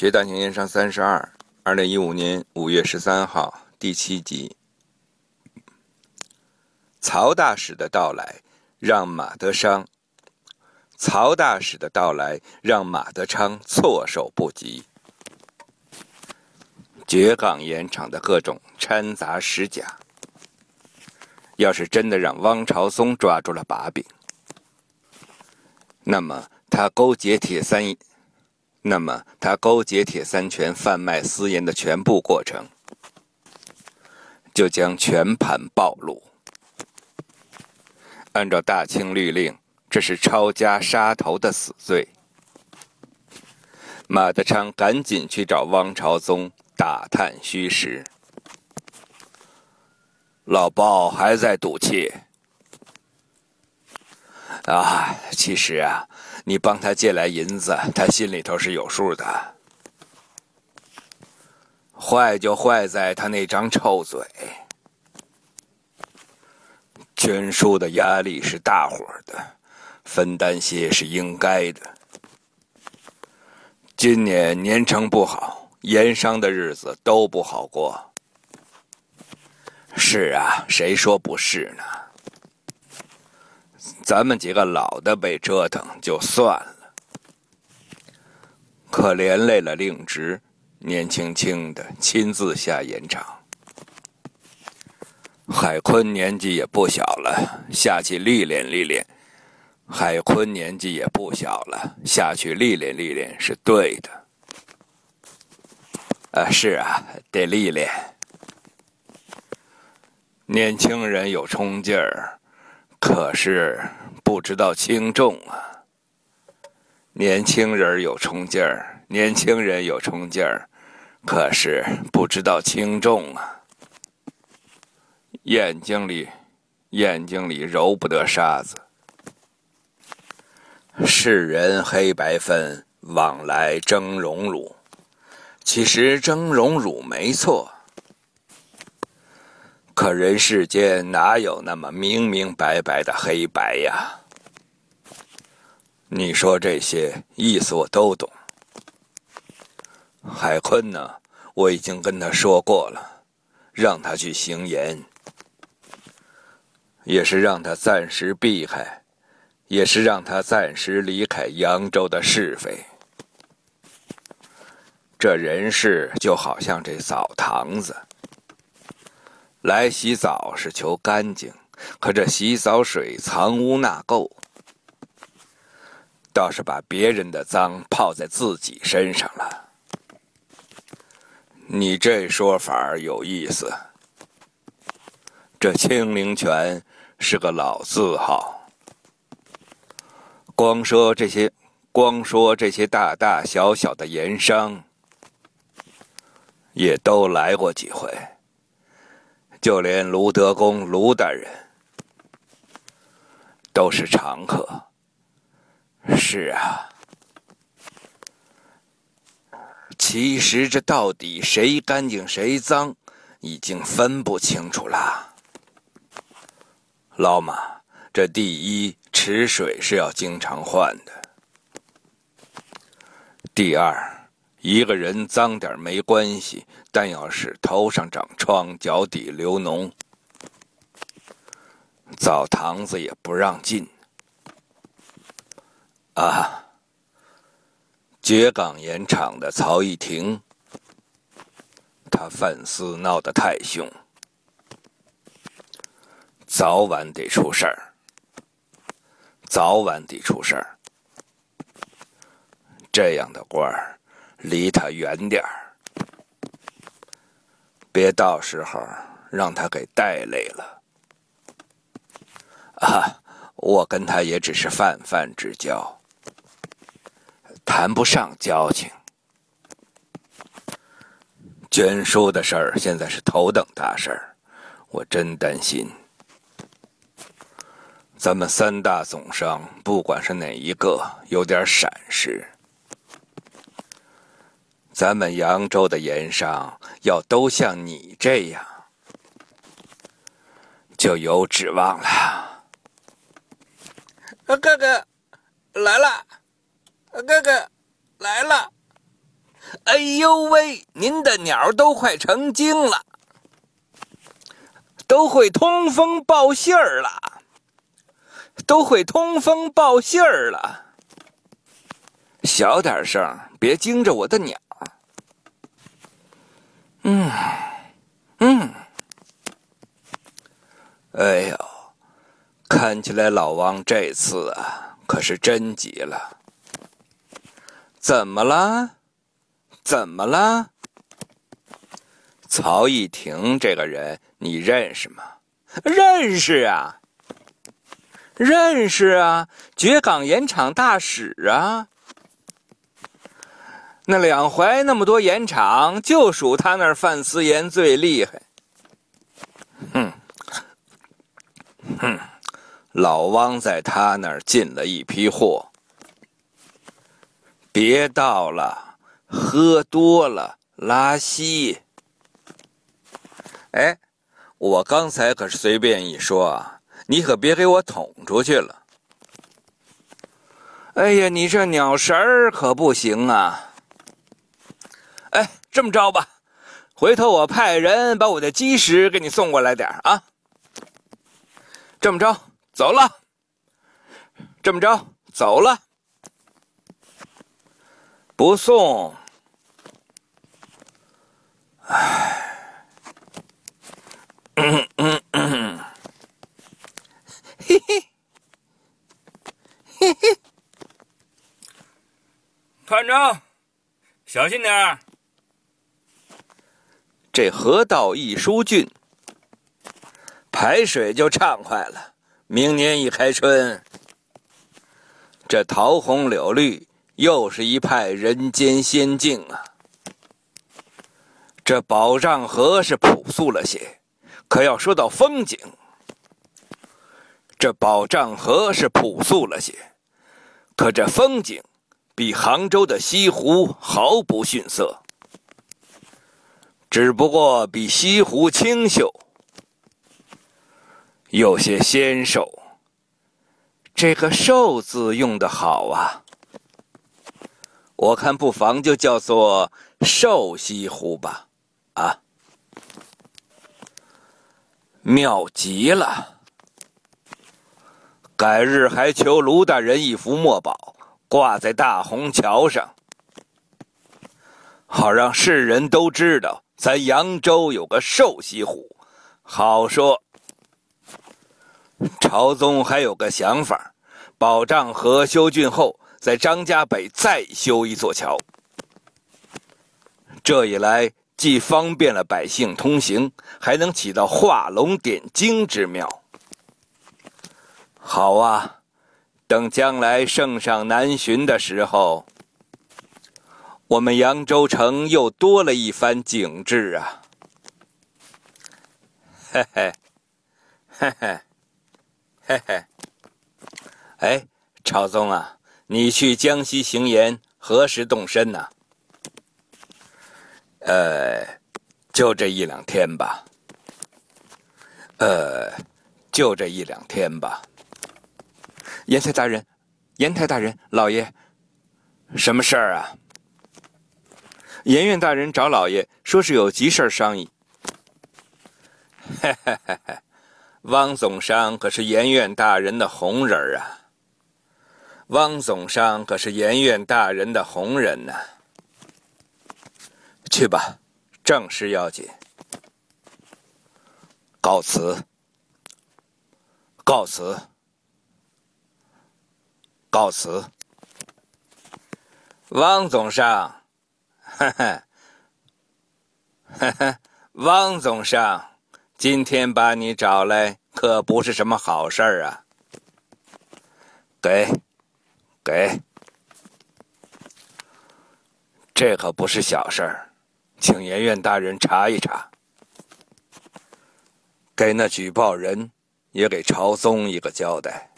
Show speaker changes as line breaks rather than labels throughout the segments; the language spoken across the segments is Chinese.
学大型盐商三十二，二零一五年五月十三号，第七集。曹大使的到来让马德昌，曹大使的到来让马德昌措手不及。绝港盐场的各种掺杂使假，要是真的让汪朝松抓住了把柄，那么他勾结铁三。那么，他勾结铁三权贩卖私盐的全部过程，就将全盘暴露。按照大清律令，这是抄家杀头的死罪。马德昌赶紧去找汪朝宗打探虚实。
老鲍还在赌气
啊！其实啊。你帮他借来银子，他心里头是有数的。坏就坏在他那张臭嘴。捐书的压力是大伙的，分担些是应该的。今年年成不好，盐商的日子都不好过。是啊，谁说不是呢？咱们几个老的被折腾就算了，可连累了令侄，年轻轻的亲自下盐场。海坤年纪也不小了，下去历练历练。海坤年纪也不小了，下去历练历练是对的。啊，是啊，得历练。年轻人有冲劲儿。可是不知道轻重啊！年轻人有冲劲儿，年轻人有冲劲儿，可是不知道轻重啊！眼睛里，眼睛里揉不得沙子。世人黑白分，往来争荣辱。其实争荣辱没错。可人世间哪有那么明明白白的黑白呀？你说这些意思我都懂。海坤呢？我已经跟他说过了，让他去行盐，也是让他暂时避开，也是让他暂时离开扬州的是非。这人世就好像这澡堂子。来洗澡是求干净，可这洗澡水藏污纳垢，倒是把别人的脏泡在自己身上了。你这说法有意思。这清灵泉是个老字号，光说这些，光说这些大大小小的盐商，也都来过几回。就连卢德公卢大人都是常客。是啊，其实这到底谁干净谁脏，已经分不清楚了。老马，这第一池水是要经常换的。第二。一个人脏点没关系，但要是头上长疮、脚底流脓，澡堂子也不让进。啊！绝港盐场的曹一亭，他贩私闹得太凶，早晚得出事儿，早晚得出事儿。这样的官儿。离他远点儿，别到时候让他给带累了。啊，我跟他也只是泛泛之交，谈不上交情。捐书的事儿现在是头等大事儿，我真担心。咱们三大总商，不管是哪一个有点闪失。咱们扬州的盐商要都像你这样，就有指望了。
哥哥来了，哥哥来了，
哎呦喂，您的鸟都快成精了，都会通风报信儿了，都会通风报信儿了。小点声，别惊着我的鸟。嗯，嗯。哎呦，看起来老王这次啊，可是真急了。怎么了？怎么了？曹义亭这个人你认识吗？认识啊，认识啊，绝港盐场大使啊。那两淮那么多盐场，就属他那儿贩私盐最厉害。哼，哼，老汪在他那儿进了一批货。别倒了，喝多了拉稀。哎，我刚才可是随便一说啊，你可别给我捅出去了。哎呀，你这鸟食儿可不行啊！这么着吧，回头我派人把我的鸡食给你送过来点啊。这么着，走了。这么着，走了。不送，唉，嗯嗯嗯，嘿嘿，嘿嘿，
团长，小心点儿。
这河道一疏浚，排水就畅快了。明年一开春，这桃红柳绿。又是一派人间仙境啊！这宝障河是朴素了些，可要说到风景，这宝障河是朴素了些，可这风景比杭州的西湖毫不逊色，只不过比西湖清秀，有些纤瘦。这个“瘦”字用的好啊！我看不妨就叫做瘦西湖吧，啊，妙极了！改日还求卢大人一幅墨宝，挂在大虹桥上，好让世人都知道咱扬州有个瘦西湖。好说，朝宗还有个想法，保障河修浚后。在张家北再修一座桥，这一来既方便了百姓通行，还能起到画龙点睛之妙。好啊，等将来圣上南巡的时候，我们扬州城又多了一番景致啊！嘿嘿，嘿嘿，嘿嘿，哎，朝宗啊！你去江西行盐，何时动身呢？呃，就这一两天吧。呃，就这一两天吧。严太大人，严太大人，老爷，什么事儿啊？严院大人找老爷，说是有急事商议。嘿嘿嘿嘿，汪总商可是严院大人的红人啊。汪总商可是严院大人的红人呢。去吧，正事要紧。告辞，告辞，告辞。汪总商，哈哈，汪总商，今天把你找来，可不是什么好事儿啊。给。给，这可不是小事儿，请严院大人查一查，给那举报人也给朝宗一个交代。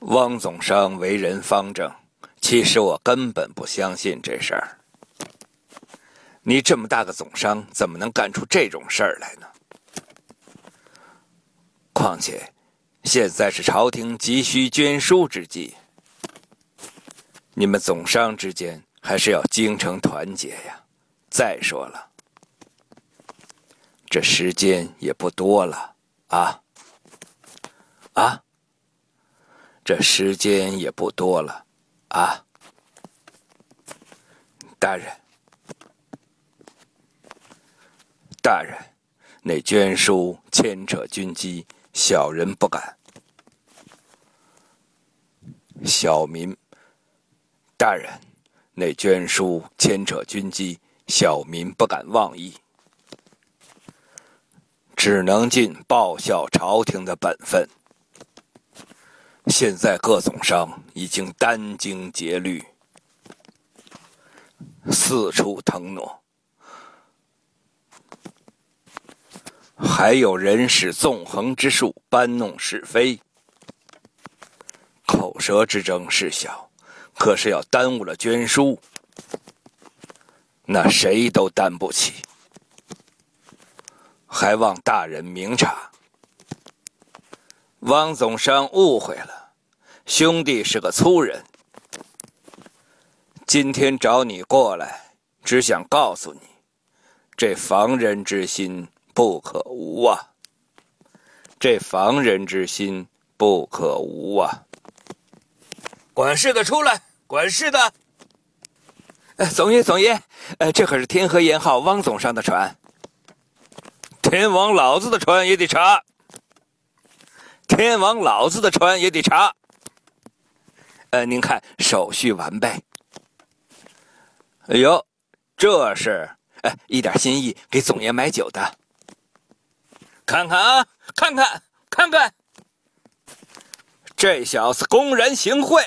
汪总商为人方正，其实我根本不相信这事儿。你这么大个总商，怎么能干出这种事儿来呢？况且。现在是朝廷急需捐书之际，你们总商之间还是要精诚团结呀。再说了，这时间也不多了啊啊！这时间也不多了啊！大人，大人，那捐书牵扯军机，小人不敢。小民，大人，那捐书牵扯军机。小民不敢妄议，只能尽报效朝廷的本分。现在各总商已经殚精竭虑，四处腾挪，还有人使纵横之术搬弄是非，口舌之争事小，可是要耽误了捐书。那谁都担不起，还望大人明察。汪总商误会了，兄弟是个粗人。今天找你过来，只想告诉你，这防人之心不可无啊！这防人之心不可无啊！
管事的出来，管事的。
总爷，总爷，呃，这可是天河沿号汪总上的船。
天王老子的船也得查，
天王老子的船也得查。呃，您看手续完备。哎呦，这是哎一点心意，给总爷买酒的。
看看啊，看看，看看，
这小子公然行贿。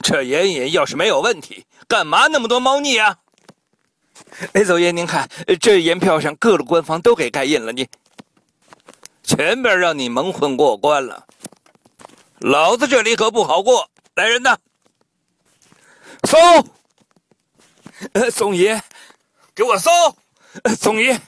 这眼影要是没有问题，干嘛那么多猫腻啊？哎，总爷您看，这盐票上各路官方都给盖印了，你前边让你蒙混过关了，老子这里可不好过。来人呐，搜！呃，总爷，
给我搜！
呃，总爷。